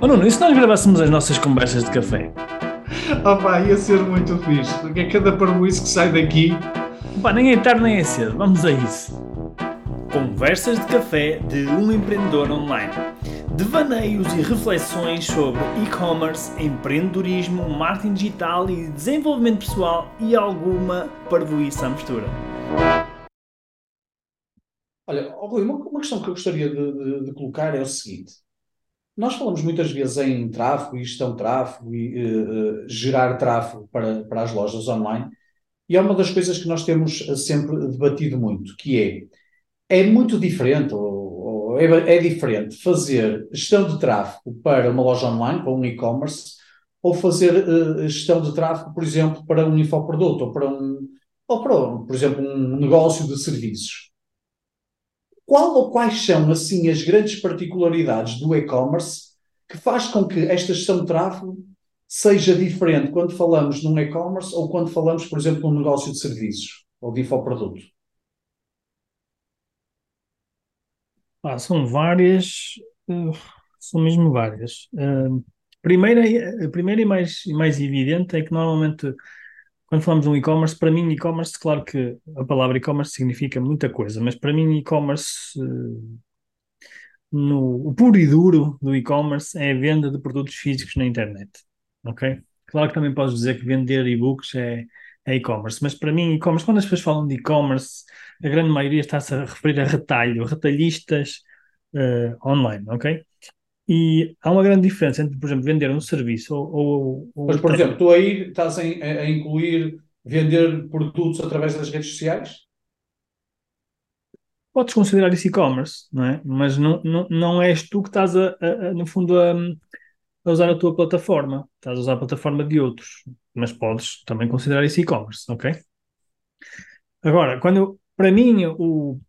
Oh Nuno, e se nós gravássemos as nossas conversas de café? Opa, ia ser muito fixe, porque é cada parboice que sai daqui. Pá, nem é tarde nem é cedo, vamos a isso. Conversas de café de um empreendedor online. Devaneios e reflexões sobre e-commerce, empreendedorismo, marketing digital e desenvolvimento pessoal e alguma parvoíça à mistura. Olha, oh, Rui, uma, uma questão que eu gostaria de, de- de colocar é o seguinte. Nós falamos muitas vezes em tráfego e gestão de tráfego e eh, gerar tráfego para, para as lojas online, e é uma das coisas que nós temos eh, sempre debatido muito, que é, é muito diferente, ou, ou é, é diferente fazer gestão de tráfego para uma loja online, para um e-commerce, ou fazer eh, gestão de tráfego, por exemplo, para um infoproduto, ou para um, ou para, por exemplo, um negócio de serviços. Qual ou quais são, assim, as grandes particularidades do e-commerce que faz com que esta gestão de tráfego seja diferente quando falamos num e-commerce ou quando falamos, por exemplo, num negócio de serviços ou de infoproduto? Pá, são várias, eh, são mesmo várias. Eh, primeira, a primeira e mais, mais evidente é que normalmente quando falamos de um e-commerce, para mim e-commerce, claro que a palavra e-commerce significa muita coisa, mas para mim e-commerce, eh, no, o puro e duro do e-commerce é a venda de produtos físicos na internet, ok? Claro que também podes dizer que vender e-books é, é e-commerce, mas para mim e-commerce, quando as pessoas falam de e-commerce, a grande maioria está-se a referir a retalho, retalhistas eh, online, ok? E há uma grande diferença entre, por exemplo, vender um serviço ou, ou, ou Mas, por exemplo, tu aí estás a, a incluir vender produtos através das redes sociais? podes considerar isso e-commerce, não é? Mas não, não, não és tu que estás, a, a- a, no fundo, a, a usar a tua plataforma. Estás a usar a plataforma de outros. Mas podes também considerar isso e-commerce, ok? Agora, quando para mim, o,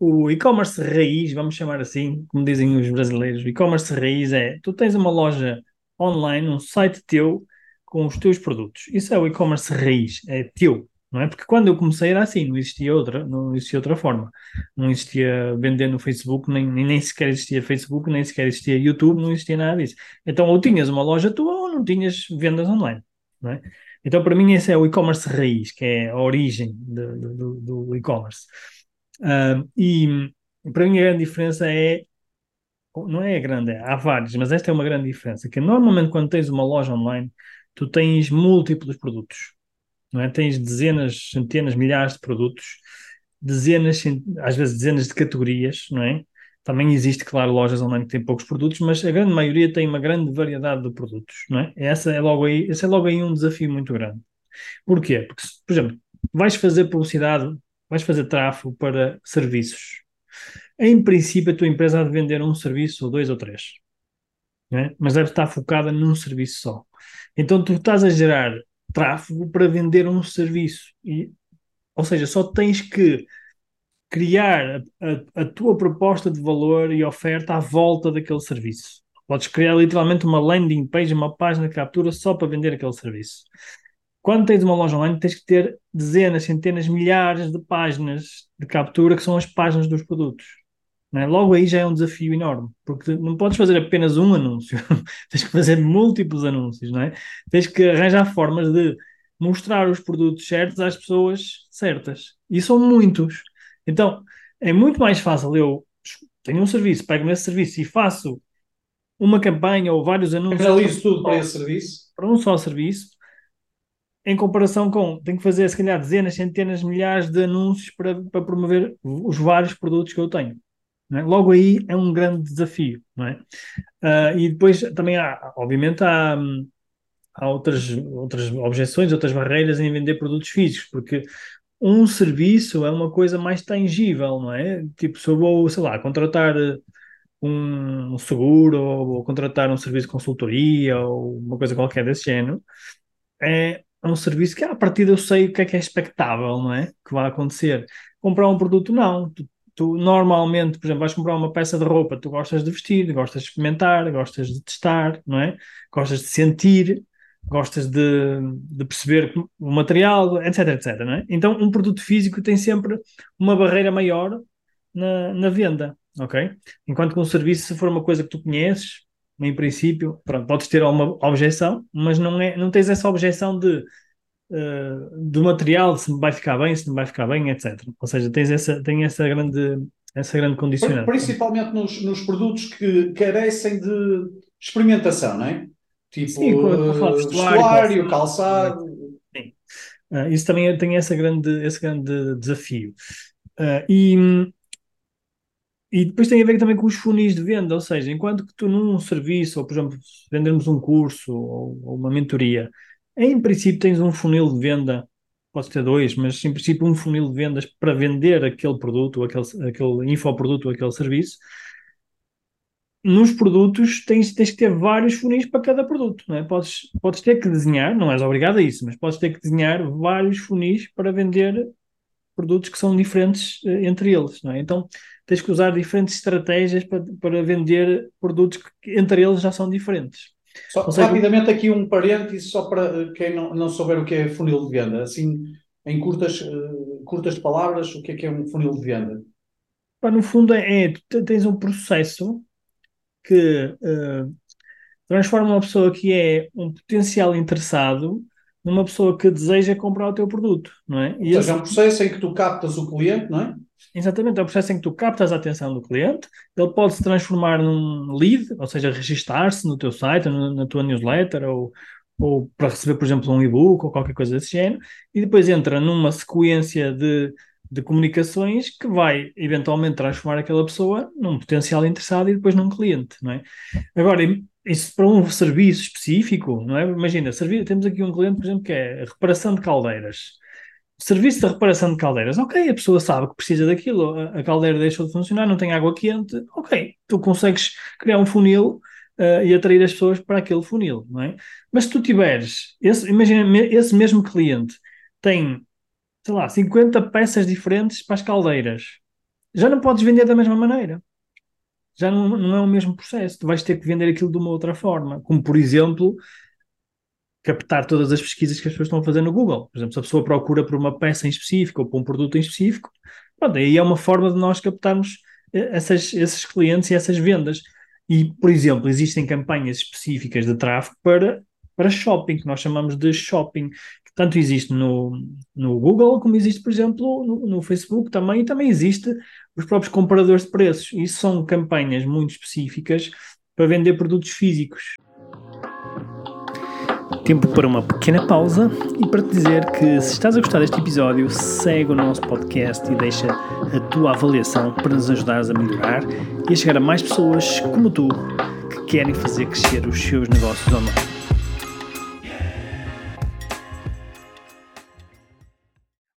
o e-commerce raiz, vamos chamar assim, como dizem os brasileiros, o e-commerce raiz é, tu tens uma loja online, um site teu, com os teus produtos. Isso é o e-commerce raiz, é teu, não é? Porque quando eu comecei era assim, não existia outra, não existia outra forma. Não existia vender no Facebook, nem, nem, sequer existia Facebook, nem sequer existia YouTube, não existia nada disso. Então, ou tinhas uma loja tua ou não tinhas vendas online, não é? Então, para mim, esse é o e-commerce raiz, que é a origem de- do, do e-commerce. Ah, e para mim a grande diferença é, não é grande, há vários, mas esta é uma grande diferença, que normalmente quando tens uma loja online, tu tens múltiplos produtos, não é? Tens dezenas, centenas, milhares de produtos, dezenas, às vezes dezenas de categorias, não é? Também existe, claro, lojas online que têm poucos produtos, mas a grande maioria tem uma grande variedade de produtos, não é? Essa é logo aí, esse é logo aí um desafio muito grande. Porquê? Porque, por exemplo, vais fazer publicidade, vais fazer tráfego para serviços. Em princípio, a tua empresa há de vender um serviço, ou dois ou três, é? Mas deve estar focada num serviço só. Então, tu estás a gerar tráfego para vender um serviço. E, ou seja, só tens que criar a, a- a tua proposta de valor e oferta à volta daquele serviço. Podes criar literalmente uma landing page, uma página de captura só para vender aquele serviço. Quando tens uma loja online, tens que ter dezenas, centenas, milhares de páginas de captura que são as páginas dos produtos. é? Logo aí já é um desafio enorme, porque não podes fazer apenas um anúncio, tens que fazer múltiplos anúncios, não é? Tens que arranjar formas de mostrar os produtos certos às pessoas certas. E são muitos. Então, é muito mais fácil eu tenho um serviço, pego nesse serviço e faço uma campanha ou vários anúncios Analiso tudo para esse serviço. para um só serviço, em comparação com, tenho que fazer se calhar dezenas, centenas, milhares de anúncios para, para promover os vários produtos que eu tenho. é? Logo aí é um grande desafio, é? Ah, e depois também há, obviamente, há, há outras, outras objeções, outras barreiras em vender produtos físicos, porque um serviço é uma coisa mais tangível, não é? Tipo, se eu vou, sei lá, contratar eh, um seguro ou contratar um serviço de consultoria ou uma coisa qualquer desse género, é um serviço que à partida eu sei o que é que é expectável, não é? Que vai acontecer. Comprar um produto, não. Tu, tu normalmente, por exemplo, vais comprar uma peça de roupa, tu gostas de vestir, gostas de experimentar, gostas de testar, não é? Gostas de sentir, gostas de, de perceber o material, etc, etc, não é? Então, um produto físico tem sempre uma barreira maior na, na venda, ok? Enquanto que um serviço, se for uma coisa que tu conheces, em princípio, pronto, podes ter alguma objeção, mas não, é, não tens essa objeção de uh, do material, se vai ficar bem, se não vai ficar bem, etc. Ou seja, tens essa, tem essa grande, essa grande condicionante. Principalmente nos, nos produtos que carecem de experimentação, não é? Tipo Sim, uh, vestuário, calçado. Sim. Uh, isso também tem esse grande, esse grande desafio. Uh, e, e depois tem a ver também com os funis de venda, ou seja, enquanto que tu num serviço, ou por exemplo, vendermos um curso ou, ou uma mentoria, em princípio tens um funil de venda, pode ter dois, mas em princípio um funil de vendas para vender aquele produto, aquele, aquele infoproduto, aquele serviço, nos produtos tens, tens que ter vários funis para cada produto, não é? Podes, podes ter que desenhar, não és obrigado a isso, mas podes ter que desenhar vários funis para vender produtos que são diferentes uh, entre eles, não é? Então tens que usar diferentes estratégias para, para vender produtos que entre eles já são diferentes. Só, seja, rapidamente aqui um parênteses só para eh, quem não, não souber o que é funil de venda, assim em curtas, uh, curtas palavras, o que é que é um funil de venda? no fundo é, é tu tens um processo que uh, transforma uma pessoa que é um potencial interessado numa pessoa que deseja comprar o teu produto, não é? E Ou seja, é um processo em que tu captas o cliente, não é? Exatamente, é um processo em que tu captas a atenção do cliente, ele pode se transformar num lead, ou seja, registar-se no teu site, na tua newsletter, ou, ou para receber, por exemplo, um e-book ou qualquer coisa desse género, e depois entra numa sequência de de comunicações que vai eventualmente transformar aquela pessoa num potencial interessado e depois num cliente, não é? Agora, isso para um serviço específico, não é? Imagina, temos aqui um cliente, por exemplo, que é reparação de caldeiras. Serviço de reparação de caldeiras, ok, a pessoa sabe que precisa daquilo, a, caldeira deixou de funcionar, não tem água quente, ok, tu consegues criar um funil uh, e atrair as pessoas para aquele funil, não é? Mas se tu tiveres, esse, imagina, esse mesmo cliente tem sei lá, 50 peças diferentes para as caldeiras. Já não podes vender da mesma maneira. Já não, não é o mesmo processo. Tu vais ter que vender aquilo de uma outra forma. Como, por exemplo, captar todas as pesquisas que as pessoas estão a fazer no Google. Por exemplo, se a pessoa procura por uma peça em específico ou por um produto em específico, pronto, aí é uma forma de nós captarmos eh, essas, esses clientes e essas vendas. E, por exemplo, existem campanhas específicas de tráfego para, para shopping, que nós chamamos de shopping, tanto existe no, no Google, como existe, por exemplo, no, no, Facebook também, e também existe os próprios comparadores de preços. Isso são campanhas muito específicas para vender produtos físicos. Tempo para uma pequena pausa e para te dizer que se estás a gostar deste episódio, segue o nosso podcast e deixa a tua avaliação para nos ajudares a melhorar e a chegar a mais pessoas como tu que querem fazer crescer os seus negócios online.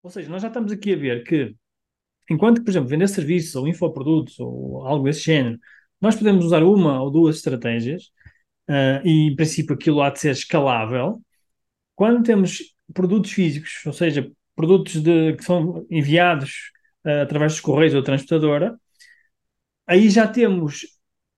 Ou seja, nós já estamos aqui a ver que, enquanto por exemplo, vender serviços ou infoprodutos ou algo desse género, nós podemos usar uma ou duas estratégias uh, e, em princípio, aquilo há de ser escalável. Quando temos produtos físicos, ou seja, produtos de, que são enviados uh, através dos correios ou transportadora, aí já temos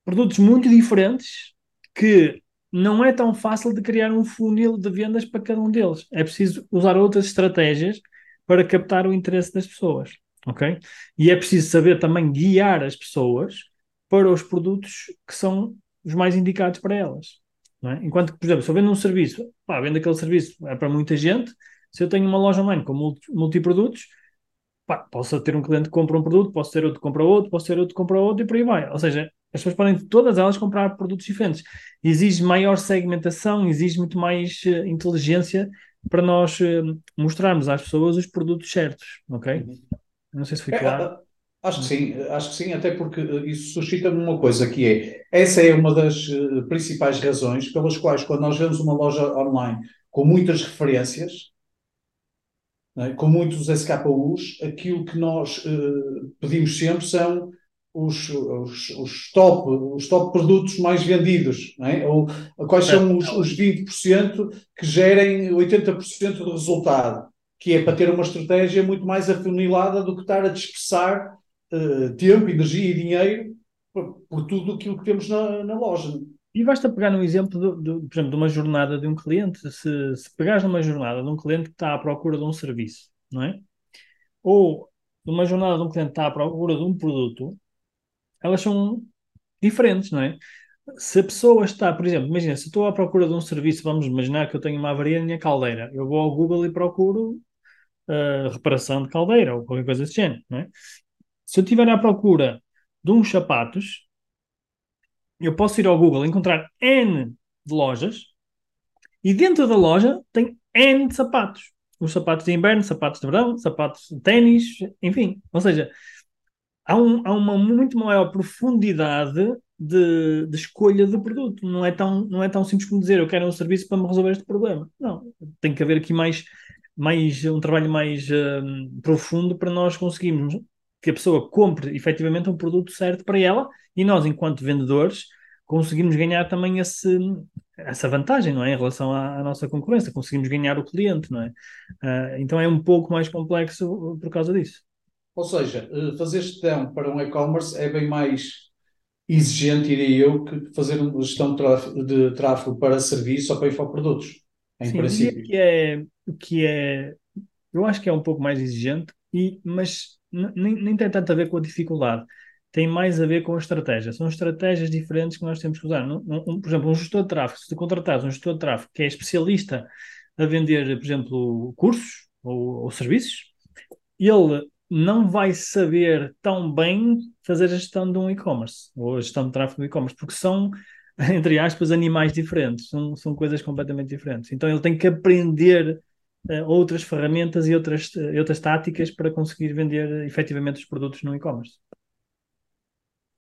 produtos muito diferentes que não é tão fácil de criar um funil de vendas para cada um deles. É preciso usar outras estratégias para captar o interesse das pessoas, ok? E é preciso saber também guiar as pessoas para os produtos que são os mais indicados para elas. É? Enquanto que, por exemplo, se eu vendo um serviço, pá, vendo aquele serviço é para muita gente, se eu tenho uma loja online com multi, multiprodutos, pá, posso ter um cliente que compra um produto, posso ter outro que compra outro, posso ter outro que compra outro e por aí vai. Ou seja, as pessoas podem todas elas comprar produtos diferentes. Exige maior segmentação, exige muito mais uh, inteligência para nós uh, mostrarmos às pessoas os produtos certos, ok? Uhum. Não sei se foi é, claro. Acho que sim, acho que sim, até porque eh, isso suscita-me uma coisa que é, essa é uma das uh, principais razões pelas quais quando nós vemos uma loja online com muitas referências, é, com muitos SKUs, aquilo que nós uh, pedimos sempre são os, os, os, top, os top produtos mais vendidos, é? ou quais são os, os 20% que gerem 80% do resultado, que é para ter uma estratégia muito mais afunilada do que estar a dispersar uh, tempo, energia e dinheiro por, por tudo aquilo que temos na, na loja. E basta pegar um exemplo, do, do, por exemplo, de uma jornada de um cliente, se, se pegares numa jornada de um cliente que está à procura de um serviço, não é? Ou de uma jornada de um cliente que está à procura de um produto, elas são diferentes, não é? Se a pessoa está, por exemplo, imagina, se estou à procura de um serviço, vamos imaginar que eu tenho uma avaria na minha caldeira, eu vou ao Google e procuro uh, reparação de caldeira ou qualquer coisa desse género, não é? Se eu estiver à procura de uns sapatos, eu posso ir ao Google encontrar N de lojas e dentro da loja tem N de sapatos. Os sapatos de inverno, sapatos de verão, sapatos de ténis, enfim. Ou seja, há, um, há uma muito maior profundidade de, de, escolha do produto. Não é, tão, não é tão simples como dizer eu quero um serviço para me resolver este problema. Não, tem que haver aqui mais, mais um trabalho mais um, profundo para nós conseguirmos que a pessoa compre efetivamente um produto certo para ela e nós, enquanto vendedores, conseguimos ganhar também esse, essa vantagem, não é? Em relação à, à, nossa concorrência, conseguimos ganhar o cliente, não é? Uh, então é um pouco mais complexo por causa disso. Ou seja, eh, fazer gestão para um e-commerce é bem mais exigente, diria eu, que fazer uma gestão de tráfego, para serviço ou para infoprodutos, em Sim, princípio. Que é, que é, eu acho que é um pouco mais exigente, e, mas nem, nem tem tanto a ver com a dificuldade tem mais a ver com a estratégia. São estratégias diferentes que nós temos que usar. Um, por exemplo, um gestor de tráfego, se tu contratares um gestor de tráfego que é especialista a vender, por exemplo, cursos ou, ou serviços, ele não vai saber tão bem fazer a gestão de um e-commerce ou a gestão de tráfego do e-commerce, porque são, entre aspas, animais diferentes, são, são coisas completamente diferentes. Então ele tem que aprender uh, outras ferramentas e outras, uh, outras táticas para conseguir vender uh, efetivamente os produtos no e-commerce.